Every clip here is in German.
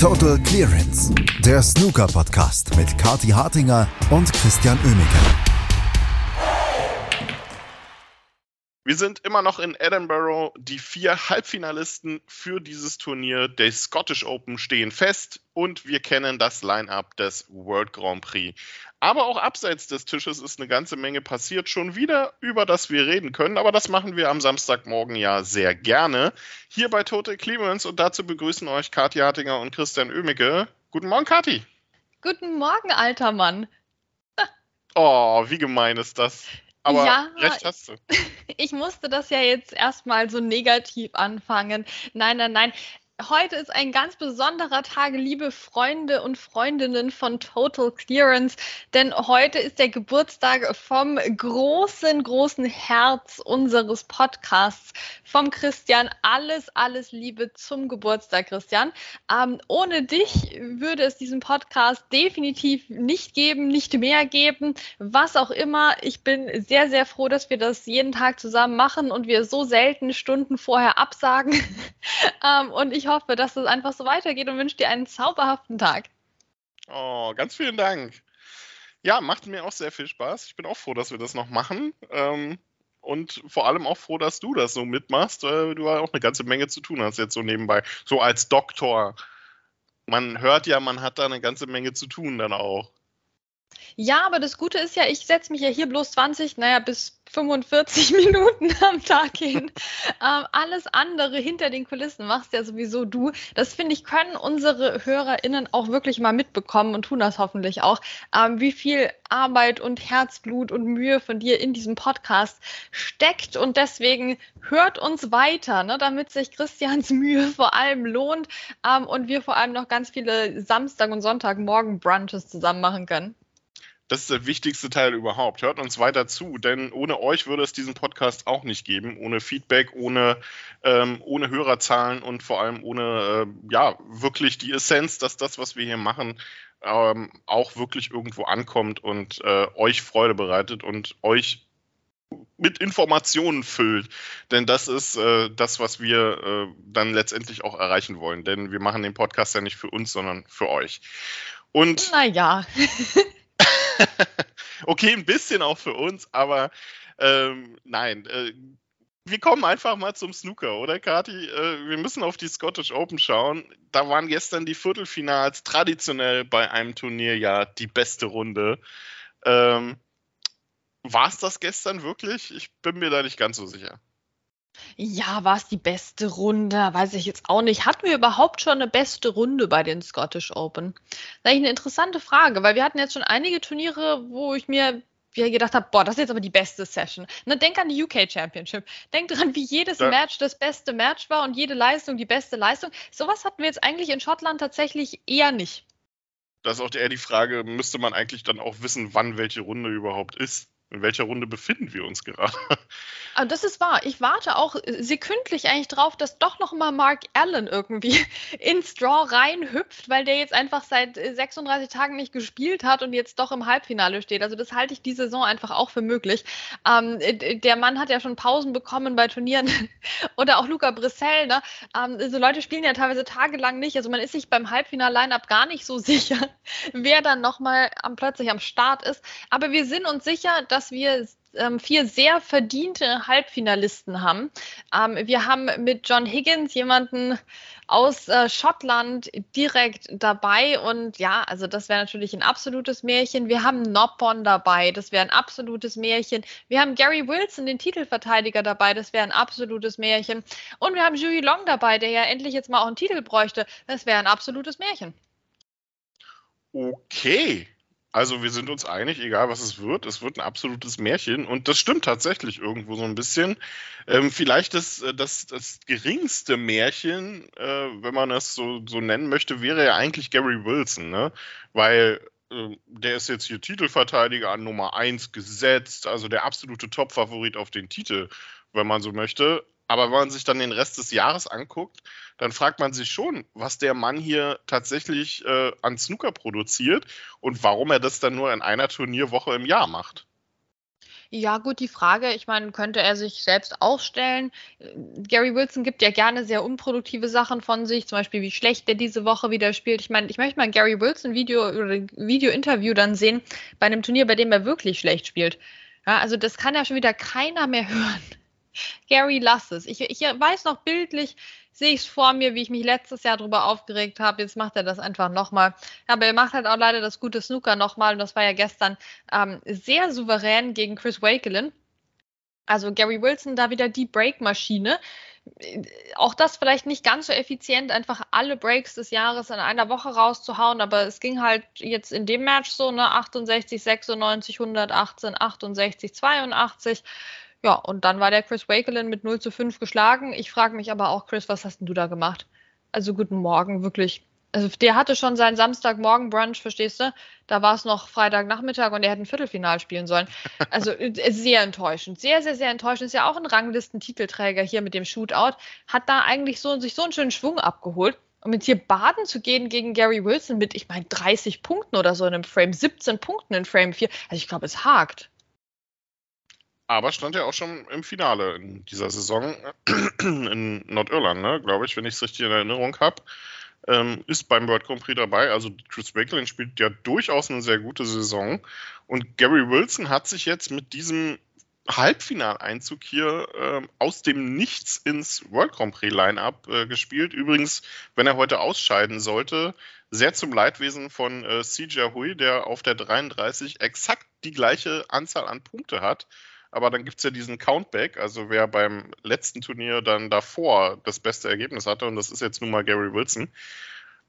Total Clearance, der Snooker-Podcast mit Kati Hartinger und Christian Oemeke. Wir sind immer noch in Edinburgh. Die vier Halbfinalisten für dieses Turnier der Scottish Open stehen fest und wir kennen das Line-up des World Grand Prix. Aber auch abseits des Tisches ist eine ganze Menge passiert, schon wieder, über das wir reden können. Aber das machen wir am Samstagmorgen ja sehr gerne. Hier bei Total Clearance und dazu begrüßen euch Kathi Hartinger und Christian Oemicke. Guten Morgen, Kathi. Guten Morgen, alter Mann. Oh, wie gemein ist das? Aber ja, recht hast du. Ich musste das ja jetzt erstmal so negativ anfangen. Nein, nein, nein. Heute ist ein ganz besonderer Tag, liebe Freunde und Freundinnen von Total Clearance, denn heute ist der Geburtstag vom großen, großen Herz unseres Podcasts, vom Christian. Alles, alles Liebe zum Geburtstag, Christian. Ähm, ohne dich würde es diesen Podcast definitiv nicht geben, nicht mehr geben, was auch immer. Ich bin sehr, sehr froh, dass wir das jeden Tag zusammen machen und wir so selten Stunden vorher absagen. ähm, und ich hoffe, dass es einfach so weitergeht und wünsche dir einen zauberhaften Tag. Oh, ganz vielen Dank. Ja, macht mir auch sehr viel Spaß. Ich bin auch froh, dass wir das noch machen. Ähm, und vor allem auch froh, dass du das so mitmachst, weil du auch eine ganze Menge zu tun hast jetzt so nebenbei. So als Doktor. Man hört ja, man hat da eine ganze Menge zu tun dann auch. Ja, aber das Gute ist ja, ich setze mich ja hier bloß 20, naja, bis 45 Minuten am Tag hin. ähm, alles andere hinter den Kulissen machst ja sowieso du. Das finde ich, können unsere HörerInnen auch wirklich mal mitbekommen und tun das hoffentlich auch, ähm, wie viel Arbeit und Herzblut und Mühe von dir in diesem Podcast steckt. Und deswegen hört uns weiter, ne, damit sich Christians Mühe vor allem lohnt ähm, und wir vor allem noch ganz viele Samstag- und Sonntagmorgen Brunches zusammen machen können. Das ist der wichtigste Teil überhaupt. Hört uns weiter zu, denn ohne euch würde es diesen Podcast auch nicht geben. Ohne Feedback, ohne, ähm, ohne Hörerzahlen und vor allem ohne, äh, ja, wirklich die Essenz, dass das, was wir hier machen, ähm, auch wirklich irgendwo ankommt und äh, euch Freude bereitet und euch mit Informationen füllt. Denn das ist äh, das, was wir äh, dann letztendlich auch erreichen wollen. Denn wir machen den Podcast ja nicht für uns, sondern für euch. Und naja. okay, ein bisschen auch für uns, aber ähm, nein. Äh, wir kommen einfach mal zum Snooker, oder Kati? Äh, wir müssen auf die Scottish Open schauen. Da waren gestern die Viertelfinals traditionell bei einem Turnier ja die beste Runde. Ähm, War es das gestern wirklich? Ich bin mir da nicht ganz so sicher. Ja, war es die beste Runde? Weiß ich jetzt auch nicht. Hatten wir überhaupt schon eine beste Runde bei den Scottish Open? Das ist eigentlich eine interessante Frage, weil wir hatten jetzt schon einige Turniere, wo ich mir gedacht habe, boah, das ist jetzt aber die beste Session. Ne, denk an die UK Championship. Denk dran, wie jedes ja. Match das beste Match war und jede Leistung die beste Leistung. Sowas hatten wir jetzt eigentlich in Schottland tatsächlich eher nicht. Das ist auch eher die Frage, müsste man eigentlich dann auch wissen, wann welche Runde überhaupt ist? In welcher Runde befinden wir uns gerade? Aber das ist wahr. Ich warte auch sekündlich eigentlich drauf, dass doch noch mal Mark Allen irgendwie ins Draw reinhüpft, weil der jetzt einfach seit 36 Tagen nicht gespielt hat und jetzt doch im Halbfinale steht. Also das halte ich die Saison einfach auch für möglich. Ähm, der Mann hat ja schon Pausen bekommen bei Turnieren oder auch Luca Brissell. Ne? Ähm, also Leute spielen ja teilweise tagelang nicht. Also man ist sich beim Halbfinal-Line-Up gar nicht so sicher, wer dann noch mal am, plötzlich am Start ist. Aber wir sind uns sicher, dass dass wir ähm, vier sehr verdiente Halbfinalisten haben. Ähm, wir haben mit John Higgins jemanden aus äh, Schottland direkt dabei und ja, also das wäre natürlich ein absolutes Märchen. Wir haben Noppon dabei, das wäre ein absolutes Märchen. Wir haben Gary Wilson, den Titelverteidiger dabei, das wäre ein absolutes Märchen. Und wir haben Julie Long dabei, der ja endlich jetzt mal auch einen Titel bräuchte, das wäre ein absolutes Märchen. Okay. Also wir sind uns einig, egal was es wird, es wird ein absolutes Märchen und das stimmt tatsächlich irgendwo so ein bisschen. Ähm, vielleicht das, äh, das, das geringste Märchen, äh, wenn man das so, so nennen möchte, wäre ja eigentlich Gary Wilson, ne? Weil äh, der ist jetzt hier Titelverteidiger an Nummer 1 gesetzt, also der absolute Top-Favorit auf den Titel, wenn man so möchte. Aber wenn man sich dann den Rest des Jahres anguckt, dann fragt man sich schon, was der Mann hier tatsächlich äh, an Snooker produziert und warum er das dann nur in einer Turnierwoche im Jahr macht. Ja, gut, die Frage, ich meine, könnte er sich selbst aufstellen? Gary Wilson gibt ja gerne sehr unproduktive Sachen von sich, zum Beispiel, wie schlecht er diese Woche wieder spielt. Ich meine, ich möchte mal Gary Wilson Video oder Video-Interview dann sehen bei einem Turnier, bei dem er wirklich schlecht spielt. Ja, also das kann ja schon wieder keiner mehr hören. Gary, lass es. Ich, ich weiß noch bildlich, sehe ich es vor mir, wie ich mich letztes Jahr darüber aufgeregt habe. Jetzt macht er das einfach nochmal. Aber er macht halt auch leider das gute Snooker nochmal. Und das war ja gestern ähm, sehr souverän gegen Chris Wakelin. Also Gary Wilson da wieder die Break-Maschine. Auch das vielleicht nicht ganz so effizient, einfach alle Breaks des Jahres in einer Woche rauszuhauen, aber es ging halt jetzt in dem Match so, ne, 68, 96, 118, 68, 82. Ja, und dann war der Chris Wakelin mit 0 zu 5 geschlagen. Ich frage mich aber auch, Chris, was hast denn du da gemacht? Also guten Morgen, wirklich. Also der hatte schon seinen Samstagmorgen-Brunch, verstehst du? Da war es noch Freitagnachmittag und er hätte ein Viertelfinal spielen sollen. Also äh, sehr enttäuschend. Sehr, sehr, sehr enttäuschend. Ist ja auch ein Ranglistentitelträger hier mit dem Shootout. Hat da eigentlich so, sich so einen schönen Schwung abgeholt. Um jetzt hier baden zu gehen gegen Gary Wilson mit, ich meine, 30 Punkten oder so in einem Frame, 17 Punkten in Frame 4. Also ich glaube, es hakt. Aber stand ja auch schon im Finale in dieser Saison in Nordirland, ne, glaube ich, wenn ich es richtig in Erinnerung habe. Ähm, ist beim World Grand Prix dabei. Also Chris Wakelin spielt ja durchaus eine sehr gute Saison. Und Gary Wilson hat sich jetzt mit diesem Halbfinaleinzug hier äh, aus dem Nichts ins World Grand Prix Lineup äh, gespielt. Übrigens, wenn er heute ausscheiden sollte, sehr zum Leidwesen von äh, CJ Hui, der auf der 33 exakt die gleiche Anzahl an Punkte hat aber dann gibt es ja diesen Countback, also wer beim letzten Turnier dann davor das beste Ergebnis hatte, und das ist jetzt nun mal Gary Wilson.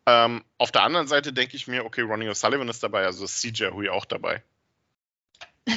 Ähm, auf der anderen Seite denke ich mir, okay, Ronnie O'Sullivan ist dabei, also ist CJ Hui auch dabei.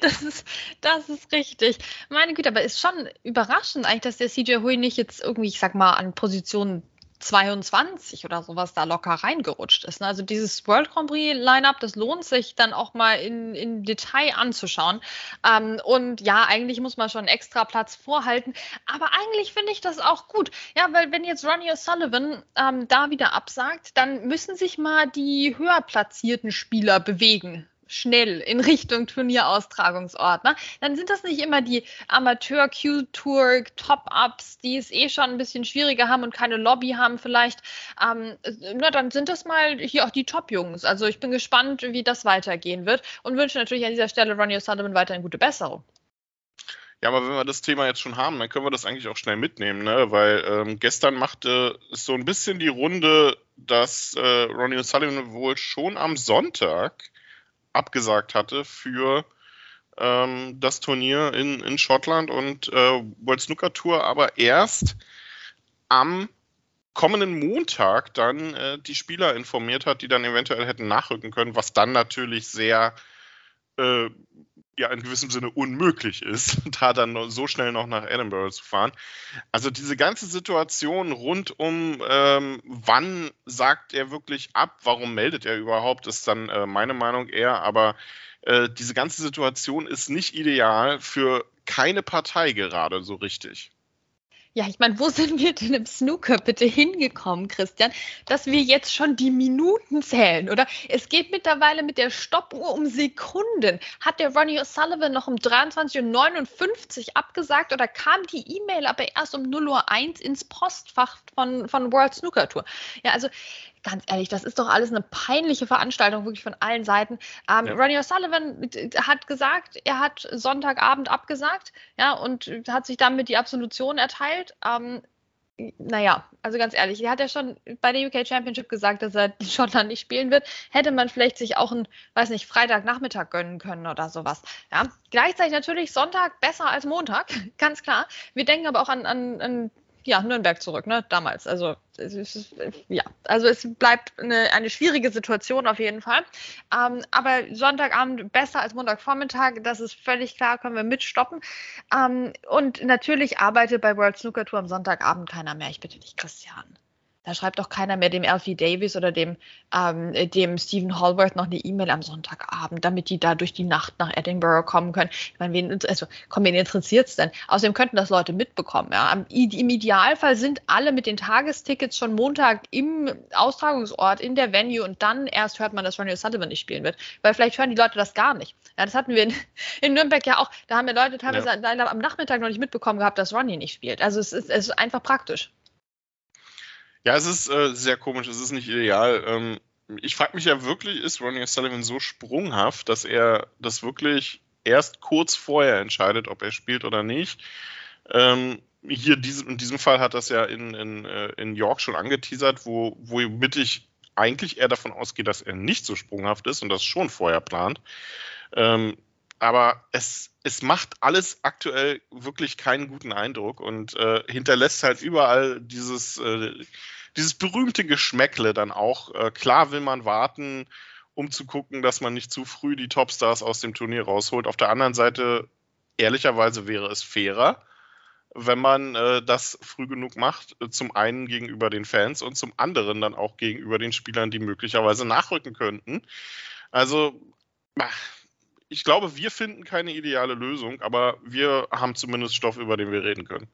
Das ist, das ist richtig. Meine Güte, aber ist schon überraschend eigentlich, dass der CJ Hui nicht jetzt irgendwie, ich sag mal, an Position 22 oder sowas da locker reingerutscht ist. Ne? Also dieses World Grand Prix Lineup, das lohnt sich dann auch mal in, in Detail anzuschauen. Ähm, und ja, eigentlich muss man schon extra Platz vorhalten. Aber eigentlich finde ich das auch gut. Ja, weil wenn jetzt Ronnie O'Sullivan ähm, da wieder absagt, dann müssen sich mal die höher platzierten Spieler bewegen schnell in Richtung Turnieraustragungsort. Ne? Dann sind das nicht immer die Amateur-Q-Tour Top-Ups, die es eh schon ein bisschen schwieriger haben und keine Lobby haben vielleicht. Ähm, na, dann sind das mal hier auch die Top-Jungs. Also ich bin gespannt, wie das weitergehen wird und wünsche natürlich an dieser Stelle Ronnie O'Sullivan weiterhin gute Besserung. Ja, aber wenn wir das Thema jetzt schon haben, dann können wir das eigentlich auch schnell mitnehmen, ne? weil ähm, gestern machte es so ein bisschen die Runde, dass äh, Ronnie O'Sullivan wohl schon am Sonntag abgesagt hatte für ähm, das Turnier in, in Schottland und äh, World Snooker Tour, aber erst am kommenden Montag dann äh, die Spieler informiert hat, die dann eventuell hätten nachrücken können, was dann natürlich sehr äh, ja in gewissem Sinne unmöglich ist, da dann so schnell noch nach Edinburgh zu fahren. Also diese ganze Situation rund um, ähm, wann sagt er wirklich ab, warum meldet er überhaupt, ist dann äh, meine Meinung eher, aber äh, diese ganze Situation ist nicht ideal für keine Partei gerade so richtig. Ja, ich meine, wo sind wir denn im Snooker bitte hingekommen, Christian, dass wir jetzt schon die Minuten zählen, oder? Es geht mittlerweile mit der Stoppuhr um Sekunden. Hat der Ronnie O'Sullivan noch um 23.59 Uhr abgesagt oder kam die E-Mail aber erst um 0.01 Uhr ins Postfach von, von World Snooker Tour? Ja, also ganz ehrlich, das ist doch alles eine peinliche Veranstaltung, wirklich von allen Seiten. Ähm, ja. Ronnie O'Sullivan hat gesagt, er hat Sonntagabend abgesagt, ja, und hat sich damit die Absolution erteilt. Ähm, naja, also ganz ehrlich, er hat ja schon bei der UK Championship gesagt, dass er in Schottland nicht spielen wird. Hätte man vielleicht sich auch einen, weiß nicht, Freitagnachmittag gönnen können oder sowas. Ja, gleichzeitig natürlich Sonntag besser als Montag, ganz klar. Wir denken aber auch an, an, an ja, Nürnberg zurück, ne, damals. Also, es ist, ja, also es bleibt eine, eine schwierige Situation auf jeden Fall. Ähm, aber Sonntagabend besser als Montagvormittag, das ist völlig klar, können wir mitstoppen. Ähm, und natürlich arbeitet bei World Snooker Tour am Sonntagabend keiner mehr. Ich bitte dich, Christian. Da schreibt doch keiner mehr dem Alfie Davis oder dem, ähm, dem Stephen Hallworth noch eine E-Mail am Sonntagabend, damit die da durch die Nacht nach Edinburgh kommen können. Ich meine, wen, also, komm, wen interessiert es denn? Außerdem könnten das Leute mitbekommen. Ja? Im, Im Idealfall sind alle mit den Tagestickets schon Montag im Austragungsort, in der Venue und dann erst hört man, dass Ronnie O'Sullivan nicht spielen wird. Weil vielleicht hören die Leute das gar nicht. Ja, das hatten wir in, in Nürnberg ja auch. Da haben ja Leute teilweise ja. am Nachmittag noch nicht mitbekommen gehabt, dass Ronnie nicht spielt. Also es ist, es ist einfach praktisch. Ja, es ist äh, sehr komisch, es ist nicht ideal. Ähm, ich frage mich ja wirklich, ist Ronnie Sullivan so sprunghaft, dass er das wirklich erst kurz vorher entscheidet, ob er spielt oder nicht? Ähm, hier diese, in diesem Fall hat das ja in, in, äh, in York schon angeteasert, wo, womit ich eigentlich eher davon ausgehe, dass er nicht so sprunghaft ist und das schon vorher plant. Ähm, aber es, es macht alles aktuell wirklich keinen guten Eindruck und äh, hinterlässt halt überall dieses, äh, dieses berühmte Geschmäckle dann auch. Äh, klar will man warten, um zu gucken, dass man nicht zu früh die Topstars aus dem Turnier rausholt. Auf der anderen Seite, ehrlicherweise wäre es fairer, wenn man äh, das früh genug macht, äh, zum einen gegenüber den Fans und zum anderen dann auch gegenüber den Spielern, die möglicherweise nachrücken könnten. Also, ach, ich glaube, wir finden keine ideale Lösung, aber wir haben zumindest Stoff, über den wir reden können.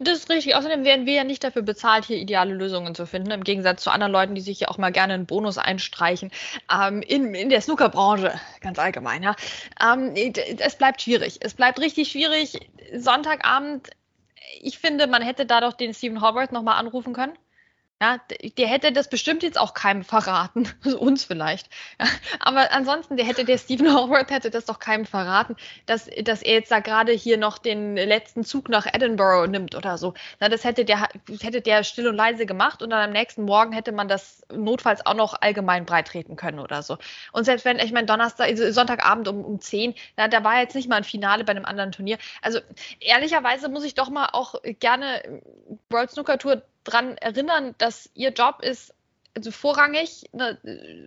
Das ist richtig. Außerdem werden wir ja nicht dafür bezahlt, hier ideale Lösungen zu finden, im Gegensatz zu anderen Leuten, die sich ja auch mal gerne einen Bonus einstreichen. Ähm, in, in der Snookerbranche, ganz allgemein. Ja. Ähm, es bleibt schwierig. Es bleibt richtig schwierig. Sonntagabend, ich finde, man hätte da doch den Stephen Howard nochmal anrufen können. Ja, der hätte das bestimmt jetzt auch keinem verraten, uns vielleicht. Ja, aber ansonsten, der hätte der Stephen Howard hätte das doch keinem verraten, dass, dass er jetzt da gerade hier noch den letzten Zug nach Edinburgh nimmt oder so. Na, das hätte der, hätte der still und leise gemacht und dann am nächsten Morgen hätte man das notfalls auch noch allgemein breitreten können oder so. Und selbst wenn, ich meine, Donnerstag, also Sonntagabend um, um 10, na, da war jetzt nicht mal ein Finale bei einem anderen Turnier. Also ehrlicherweise muss ich doch mal auch gerne World Snooker Tour dran erinnern, dass ihr Job ist, also vorrangig ne,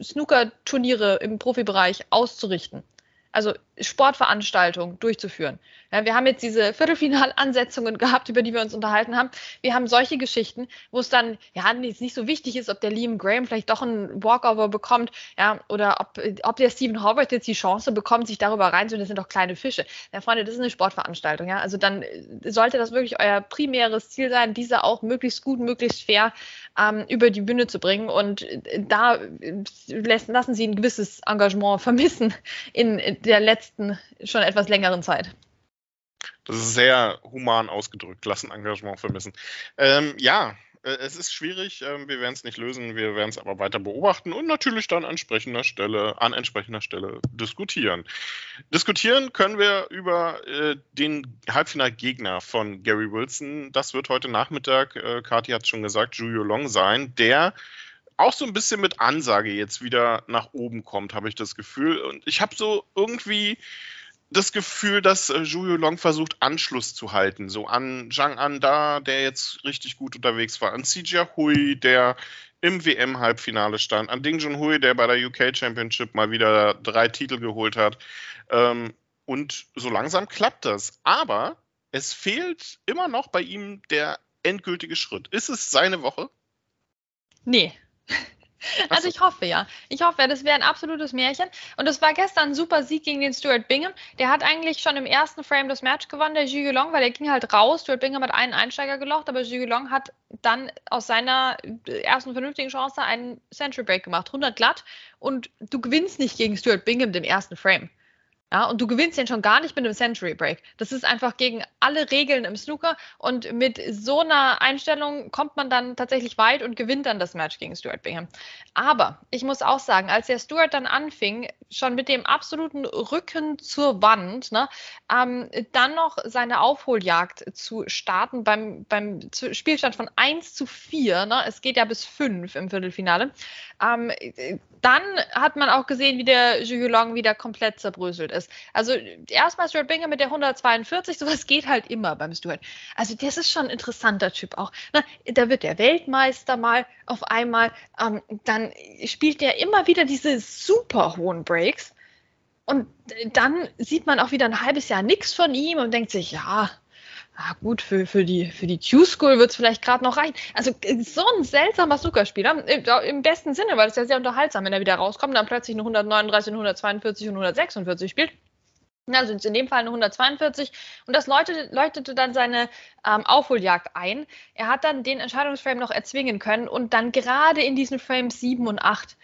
Snooker-Turniere im Profibereich auszurichten. Also Sportveranstaltungen durchzuführen. Ja, wir haben jetzt diese Viertelfinalansetzungen gehabt, über die wir uns unterhalten haben. Wir haben solche Geschichten, wo es dann ja nicht so wichtig ist, ob der Liam Graham vielleicht doch einen Walkover bekommt, ja, oder ob, ob der Stephen Howard jetzt die Chance bekommt, sich darüber reinzuholen. Das sind doch kleine Fische. Ja, Freunde, das ist eine Sportveranstaltung, ja. Also dann sollte das wirklich euer primäres Ziel sein, diese auch möglichst gut, möglichst fair ähm, über die Bühne zu bringen. Und da lassen sie ein gewisses Engagement vermissen in der letzten schon etwas längeren Zeit. Das ist sehr human ausgedrückt, lassen Engagement vermissen. Ähm, ja, äh, es ist schwierig, äh, wir werden es nicht lösen, wir werden es aber weiter beobachten und natürlich dann an entsprechender Stelle, an entsprechender Stelle diskutieren. Diskutieren können wir über äh, den Halbfinalgegner von Gary Wilson. Das wird heute Nachmittag, äh, Kati hat es schon gesagt, Julio Long sein, der auch so ein bisschen mit Ansage jetzt wieder nach oben kommt, habe ich das Gefühl. Und ich habe so irgendwie das Gefühl, dass äh, Julio Long versucht, Anschluss zu halten. So an Zhang Anda, der jetzt richtig gut unterwegs war, an CJ Hui, der im WM-Halbfinale stand, an Ding Junhui, der bei der UK Championship mal wieder drei Titel geholt hat. Ähm, und so langsam klappt das. Aber es fehlt immer noch bei ihm der endgültige Schritt. Ist es seine Woche? Nee. Also ich hoffe ja. Ich hoffe, das wäre ein absolutes Märchen. Und es war gestern ein super Sieg gegen den Stuart Bingham. Der hat eigentlich schon im ersten Frame das Match gewonnen, der Zhuge Long, weil der ging halt raus. Stuart Bingham hat einen Einsteiger gelocht, aber Zhuge Long hat dann aus seiner ersten vernünftigen Chance einen Century Break gemacht. 100 glatt. Und du gewinnst nicht gegen Stuart Bingham im ersten Frame. Ja, und du gewinnst den schon gar nicht mit einem Century Break. Das ist einfach gegen alle Regeln im Snooker. Und mit so einer Einstellung kommt man dann tatsächlich weit und gewinnt dann das Match gegen Stuart Bingham. Aber ich muss auch sagen, als der Stuart dann anfing, schon mit dem absoluten Rücken zur Wand, ne, ähm, dann noch seine Aufholjagd zu starten beim, beim Spielstand von 1 zu 4, ne, es geht ja bis 5 im Viertelfinale, ähm, dann hat man auch gesehen, wie der Long wieder komplett zerbröselt ist. Also erstmal Stuart Bingham mit der 142, sowas geht halt immer beim Stuart. Also das ist schon ein interessanter Typ auch. Ne? Da wird der Weltmeister mal auf einmal, ähm, dann spielt der immer wieder diese super hohen Breaks. Und dann sieht man auch wieder ein halbes Jahr nichts von ihm und denkt sich, ja, ah, gut, für, für die, für die Q-School wird es vielleicht gerade noch reichen. Also so ein seltsamer Snookerspieler, im besten Sinne, weil es ja sehr unterhaltsam, wenn er wieder rauskommt und dann plötzlich eine 139, eine 142 und 146 spielt. Also in dem Fall eine 142 und das leuchtete, leuchtete dann seine ähm, Aufholjagd ein. Er hat dann den Entscheidungsframe noch erzwingen können und dann gerade in diesen Frames 7 und 8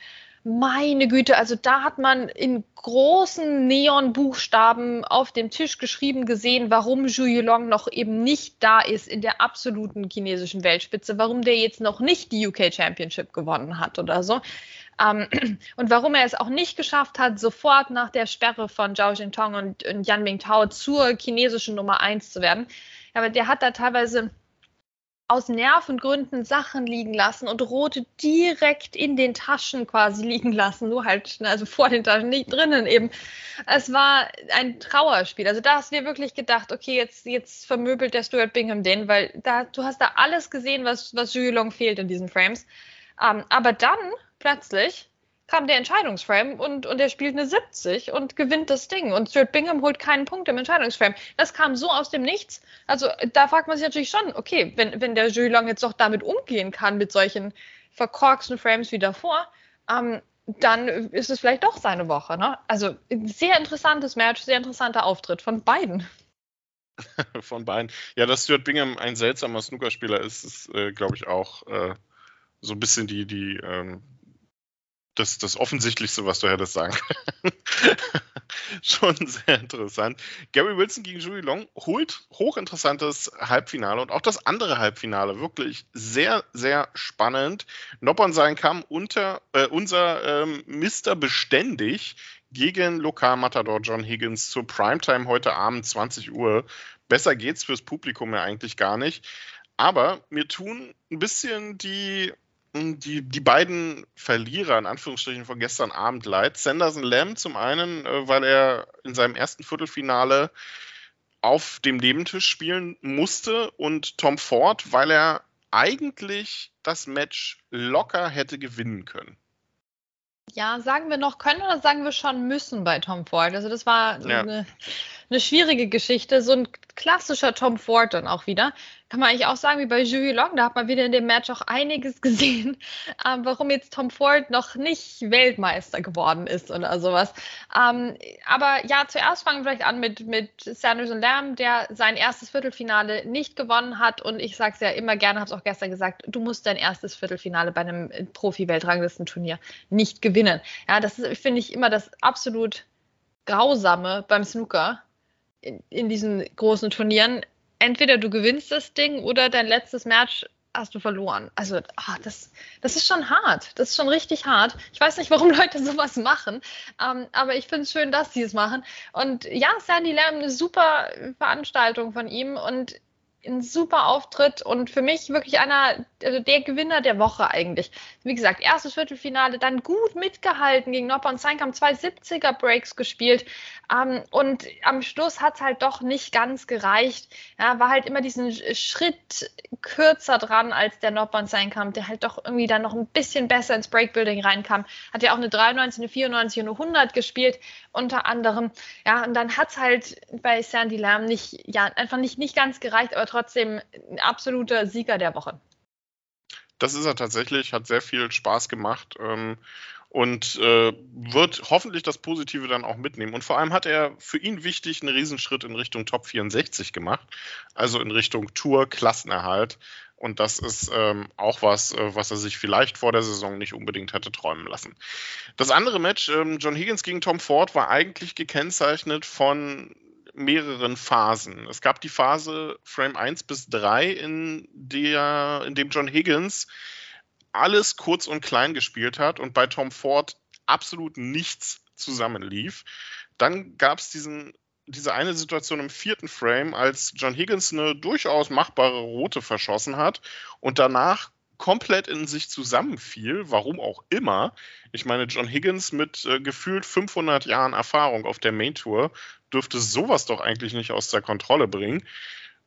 meine Güte, also da hat man in großen Neonbuchstaben auf dem Tisch geschrieben gesehen, warum Zhu Yilong noch eben nicht da ist in der absoluten chinesischen Weltspitze, warum der jetzt noch nicht die UK Championship gewonnen hat oder so. Ähm, und warum er es auch nicht geschafft hat, sofort nach der Sperre von Zhao Jintong und, und Yan Mingtao zur chinesischen Nummer 1 zu werden. Aber der hat da teilweise aus Nervengründen Sachen liegen lassen und rote direkt in den Taschen quasi liegen lassen, nur halt, also vor den Taschen, nicht drinnen eben. Es war ein Trauerspiel. Also da hast du dir wirklich gedacht, okay, jetzt, jetzt vermöbelt der Stuart Bingham den, weil da, du hast da alles gesehen, was, was Long fehlt in diesen Frames. Ähm, aber dann plötzlich kam der Entscheidungsframe und, und er spielt eine 70 und gewinnt das Ding. Und Stuart Bingham holt keinen Punkt im Entscheidungsframe. Das kam so aus dem Nichts. Also da fragt man sich natürlich schon, okay, wenn, wenn der Jury Long jetzt doch damit umgehen kann, mit solchen verkorksten Frames wie davor, ähm, dann ist es vielleicht doch seine Woche. Ne? Also sehr interessantes Match, sehr interessanter Auftritt von beiden. von beiden. Ja, dass Stuart Bingham ein seltsamer Snookerspieler ist, ist, äh, glaube ich, auch äh, so ein bisschen die, die ähm, das, das Offensichtlichste, was du hättest sagen können. Schon sehr interessant. Gary Wilson gegen Julie Long holt hochinteressantes Halbfinale und auch das andere Halbfinale wirklich sehr, sehr spannend. Noppern sein kam unter äh, unser ähm, Mr. Beständig gegen Lokalmatador John Higgins zur Primetime heute Abend 20 Uhr. Besser geht's fürs Publikum ja eigentlich gar nicht. Aber mir tun ein bisschen die die, die beiden Verlierer, in Anführungsstrichen, von gestern Abend leid. Sanderson Lamb zum einen, äh, weil er in seinem ersten Viertelfinale auf dem Nebentisch spielen musste und Tom Ford, weil er eigentlich das Match locker hätte gewinnen können. Ja, sagen wir noch können oder sagen wir schon müssen bei Tom Ford? Also das war ja. eine, eine schwierige Geschichte. So ein klassischer Tom Ford dann auch wieder kann man eigentlich auch sagen, wie bei Julie Long, da hat man wieder in dem Match auch einiges gesehen, ähm, warum jetzt Tom Ford noch nicht Weltmeister geworden ist oder sowas. Ähm, aber ja, zuerst fangen wir vielleicht an mit, mit Sanderson Lamb, der sein erstes Viertelfinale nicht gewonnen hat. Und ich sage es ja immer gerne, habe es auch gestern gesagt, du musst dein erstes Viertelfinale bei einem Profi-Weltranglistenturnier nicht gewinnen. Ja, das finde ich immer das absolut Grausame beim Snooker in, in diesen großen Turnieren entweder du gewinnst das Ding oder dein letztes Match hast du verloren. Also, ah, das, das ist schon hart. Das ist schon richtig hart. Ich weiß nicht, warum Leute sowas machen, ähm, aber ich finde es schön, dass sie es machen. Und ja, Sandy Lamb, eine super Veranstaltung von ihm und ein super Auftritt und für mich wirklich einer, also der Gewinner der Woche eigentlich. Wie gesagt, erstes Viertelfinale, dann gut mitgehalten gegen Nopper und Seinkam, zwei 70er Breaks gespielt. Ähm, und am Schluss hat es halt doch nicht ganz gereicht. Ja, war halt immer diesen Schritt kürzer dran als der Nopper und Seinkam, der halt doch irgendwie dann noch ein bisschen besser ins Breakbuilding reinkam. Hat ja auch eine 93, eine 94 und eine 100 gespielt, unter anderem. Ja, und dann hat es halt bei Sandy Lamb nicht, ja, einfach nicht, nicht ganz gereicht, aber trotzdem ein absoluter Sieger der Woche. Das ist er tatsächlich, hat sehr viel Spaß gemacht ähm, und äh, wird hoffentlich das Positive dann auch mitnehmen. Und vor allem hat er für ihn wichtig einen Riesenschritt in Richtung Top 64 gemacht, also in Richtung Tour, Klassenerhalt. Und das ist ähm, auch was, äh, was er sich vielleicht vor der Saison nicht unbedingt hätte träumen lassen. Das andere Match, ähm, John Higgins gegen Tom Ford, war eigentlich gekennzeichnet von mehreren Phasen. Es gab die Phase Frame 1 bis 3, in, der, in dem John Higgins alles kurz und klein gespielt hat und bei Tom Ford absolut nichts zusammenlief. Dann gab es diese eine Situation im vierten Frame, als John Higgins eine durchaus machbare Rote verschossen hat und danach komplett in sich zusammenfiel, warum auch immer. Ich meine, John Higgins mit äh, gefühlt 500 Jahren Erfahrung auf der Main Tour dürfte sowas doch eigentlich nicht aus der Kontrolle bringen.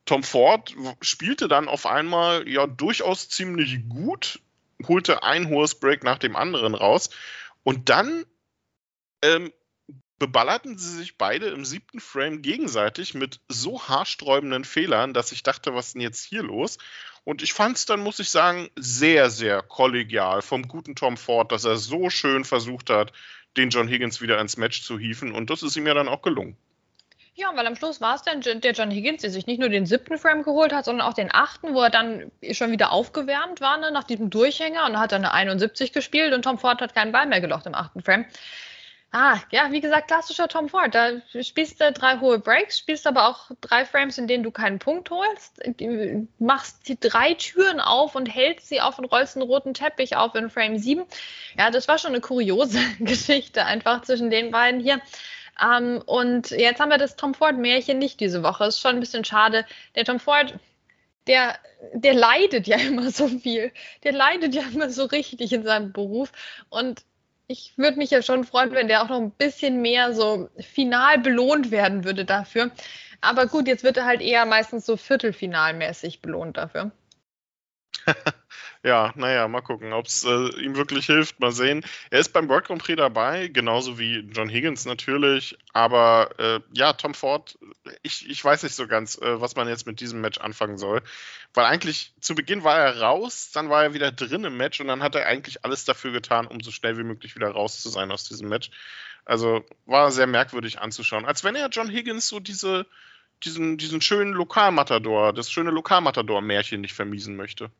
Tom Ford spielte dann auf einmal ja durchaus ziemlich gut, holte ein hohes Break nach dem anderen raus und dann ähm, beballerten sie sich beide im siebten Frame gegenseitig mit so haarsträubenden Fehlern, dass ich dachte, was ist denn jetzt hier los? Und ich fand es dann, muss ich sagen, sehr, sehr kollegial vom guten Tom Ford, dass er so schön versucht hat, den John Higgins wieder ins Match zu hieven. Und das ist ihm ja dann auch gelungen. Ja, weil am Schluss war es dann der John Higgins, der sich nicht nur den siebten Frame geholt hat, sondern auch den achten, wo er dann schon wieder aufgewärmt war ne, nach diesem Durchhänger und hat dann eine 71 gespielt und Tom Ford hat keinen Ball mehr gelocht im achten Frame. Ah, ja, wie gesagt, klassischer Tom Ford. Da spielst du drei hohe Breaks, spielst aber auch drei Frames, in denen du keinen Punkt holst, machst die drei Türen auf und hältst sie auf und rollst einen roten Teppich auf in Frame 7. Ja, das war schon eine kuriose Geschichte einfach zwischen den beiden hier. Ähm, und jetzt haben wir das Tom Ford-Märchen nicht diese Woche. Ist schon ein bisschen schade. Der Tom Ford, der, der leidet ja immer so viel. Der leidet ja immer so richtig in seinem Beruf. Und ich würde mich ja schon freuen, wenn der auch noch ein bisschen mehr so final belohnt werden würde dafür. Aber gut, jetzt wird er halt eher meistens so viertelfinalmäßig belohnt dafür. ja, naja, mal gucken, ob es äh, ihm wirklich hilft. Mal sehen. Er ist beim World Grand Prix dabei, genauso wie John Higgins natürlich. Aber äh, ja, Tom Ford, ich, ich weiß nicht so ganz, äh, was man jetzt mit diesem Match anfangen soll. Weil eigentlich zu Beginn war er raus, dann war er wieder drin im Match und dann hat er eigentlich alles dafür getan, um so schnell wie möglich wieder raus zu sein aus diesem Match. Also war sehr merkwürdig anzuschauen. Als wenn er John Higgins so diese, diesen, diesen schönen Lokalmatador, das schöne Lokalmatador-Märchen nicht vermiesen möchte.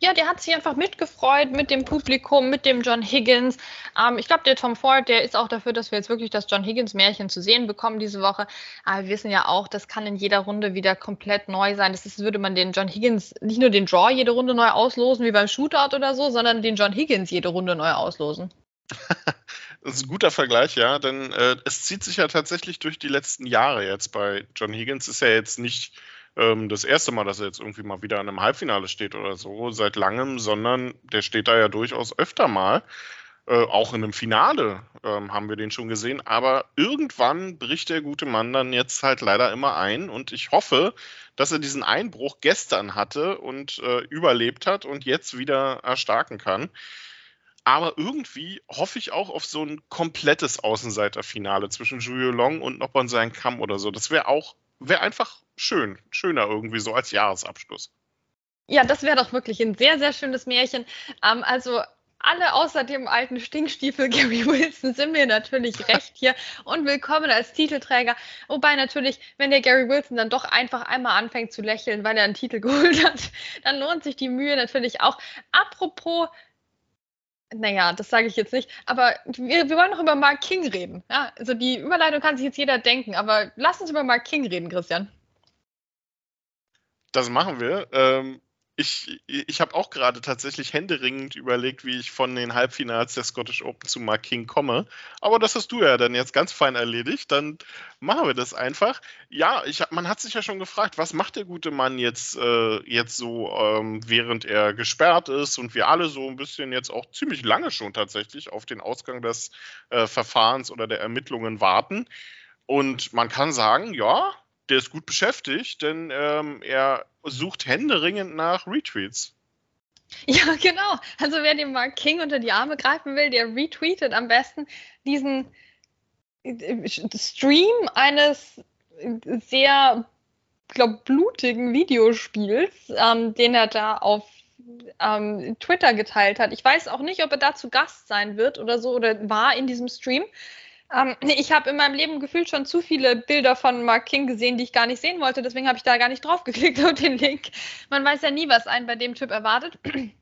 Ja, der hat sich einfach mitgefreut mit dem Publikum, mit dem John Higgins. Ähm, ich glaube, der Tom Ford, der ist auch dafür, dass wir jetzt wirklich das John Higgins-Märchen zu sehen bekommen diese Woche. Aber wir wissen ja auch, das kann in jeder Runde wieder komplett neu sein. Das ist, würde man den John Higgins nicht nur den Draw jede Runde neu auslosen, wie beim Shootout oder so, sondern den John Higgins jede Runde neu auslosen. Das ist ein guter Vergleich, ja, denn äh, es zieht sich ja tatsächlich durch die letzten Jahre jetzt bei John Higgins. Ist ja jetzt nicht ähm, das erste Mal, dass er jetzt irgendwie mal wieder in einem Halbfinale steht oder so, seit langem, sondern der steht da ja durchaus öfter mal. Äh, auch in einem Finale ähm, haben wir den schon gesehen. Aber irgendwann bricht der gute Mann dann jetzt halt leider immer ein. Und ich hoffe, dass er diesen Einbruch gestern hatte und äh, überlebt hat und jetzt wieder erstarken kann. Aber irgendwie hoffe ich auch auf so ein komplettes Außenseiterfinale zwischen Julio Long und Noppon sein Kamm oder so. Das wäre auch, wäre einfach schön, schöner irgendwie so als Jahresabschluss. Ja, das wäre doch wirklich ein sehr, sehr schönes Märchen. Ähm, also alle außer dem alten Stinkstiefel Gary Wilson sind mir natürlich recht hier und willkommen als Titelträger. Wobei natürlich, wenn der Gary Wilson dann doch einfach einmal anfängt zu lächeln, weil er einen Titel geholt hat, dann lohnt sich die Mühe natürlich auch. Apropos naja, das sage ich jetzt nicht. Aber wir, wir, wollen noch über Mark King reden. Ja, also die Überleitung kann sich jetzt jeder denken, aber lass uns über Mark King reden, Christian. Das machen wir. Ähm, ich ich habe auch gerade tatsächlich händeringend überlegt, wie ich von den Halbfinals der Scottish Open zu Mark King komme. Aber das hast du ja dann jetzt ganz fein erledigt. Dann machen wir das einfach. Ja, ich, man hat sich ja schon gefragt, was macht der gute Mann jetzt, äh, jetzt so, ähm, während er gesperrt ist und wir alle so ein bisschen jetzt auch ziemlich lange schon tatsächlich auf den Ausgang des äh, Verfahrens oder der Ermittlungen warten. Und man kann sagen, ja, der ist gut beschäftigt, denn ähm, er sucht händeringend nach Retweets. Ja, genau. Also wer dem Mark King unter die Arme greifen will, der retweetet am besten diesen äh, Stream eines sehr, glaube blutigen Videospiels, ähm, den er da auf ähm, Twitter geteilt hat. Ich weiß auch nicht, ob er dazu Gast sein wird oder so oder war in diesem Stream. Ähm, ich habe in meinem Leben gefühlt schon zu viele Bilder von Mark King gesehen, die ich gar nicht sehen wollte. Deswegen habe ich da gar nicht drauf geklickt auf den Link. Man weiß ja nie, was einen bei dem Typ erwartet.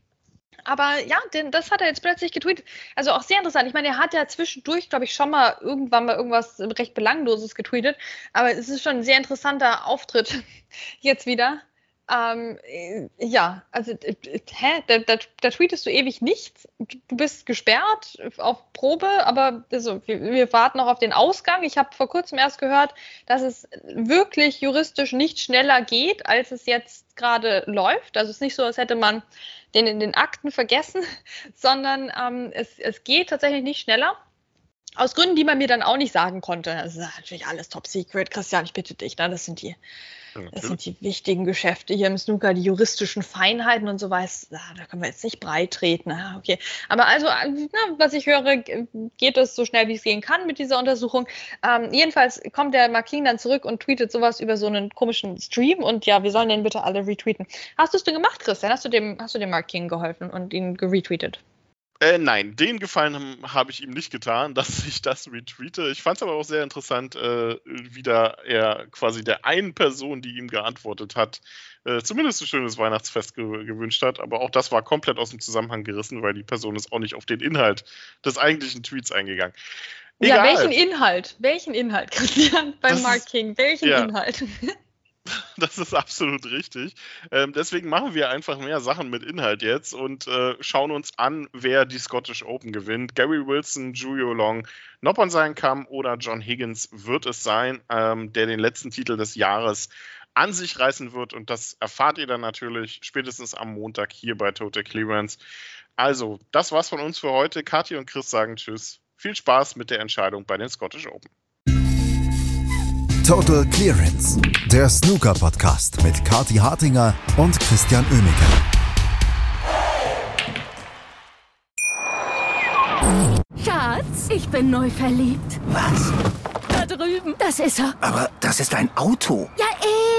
Aber ja, den, das hat er jetzt plötzlich getweetet. Also auch sehr interessant. Ich meine, er hat ja zwischendurch, glaube ich, schon mal irgendwann mal irgendwas recht Belangloses getweetet. Aber es ist schon ein sehr interessanter Auftritt jetzt wieder. Ähm, äh, ja, also, hä, da, da, da, tweetest du ewig nichts. Du bist gesperrt auf Probe, aber also, wir, wir warten noch auf den Ausgang. Ich habe vor kurzem erst gehört, dass es wirklich juristisch nicht schneller geht, als es jetzt gerade läuft. Also es ist nicht so, als hätte man den in den Akten vergessen, sondern ähm, es, es geht tatsächlich nicht schneller. Aus Gründen, die man mir dann auch nicht sagen konnte. Das ist natürlich alles top secret. Christian, ich bitte dich, ne? das sind die das sind die wichtigen Geschäfte hier im Snooker, die juristischen Feinheiten und so was. Ah, da können wir jetzt nicht breit treten. Ah, okay. Aber also, na, was ich höre, geht es so schnell, wie es gehen kann mit dieser Untersuchung. Ähm, jedenfalls kommt der Mark King dann zurück und tweetet sowas über so einen komischen Stream und ja, wir sollen den bitte alle retweeten. Hast du es denn gemacht, Christian? Hast du dem, hast du dem Mark King geholfen und ihn geretweetet? Äh, nein, den Gefallen habe ich ihm nicht getan, dass ich das retweete. Ich fand es aber auch sehr interessant, äh, wie da er quasi der einen Person, die ihm geantwortet hat, äh, zumindest ein schönes Weihnachtsfest ge gewünscht hat. Aber auch das war komplett aus dem Zusammenhang gerissen, weil die Person ist auch nicht auf den Inhalt des eigentlichen Tweets eingegangen. Egal. Ja, welchen Inhalt? Welchen Inhalt, Christian, beim Mark King? Welchen ja. Inhalt? das ist absolut richtig. Ähm, deswegen machen wir einfach mehr Sachen mit Inhalt jetzt und äh, schauen uns an, wer die Scottish Open gewinnt. Gary Wilson, Julio Long, Noppon sein kann oder John Higgins wird es sein, ähm, der den letzten Titel des Jahres an sich reißen wird. Und das erfahrt ihr dann natürlich spätestens am Montag hier bei Total Clearance. Also, das war's von uns für heute. Kathi und Chris sagen Tschüss. Viel Spaß mit der Entscheidung bei den Scottish Open. Total Clearance, der Snooker-Podcast mit Kati Hartinger und Christian Oemeke. Schatz, ich bin neu verliebt. Was? Da drüben. Das ist er. Aber das ist ein Auto. Ja,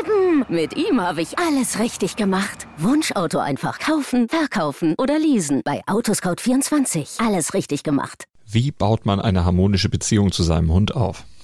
eben. Mit ihm habe ich alles richtig gemacht. Wunschauto einfach kaufen, verkaufen oder leasen. Bei Autoscout24. Alles richtig gemacht. Wie baut man eine harmonische Beziehung zu seinem Hund auf?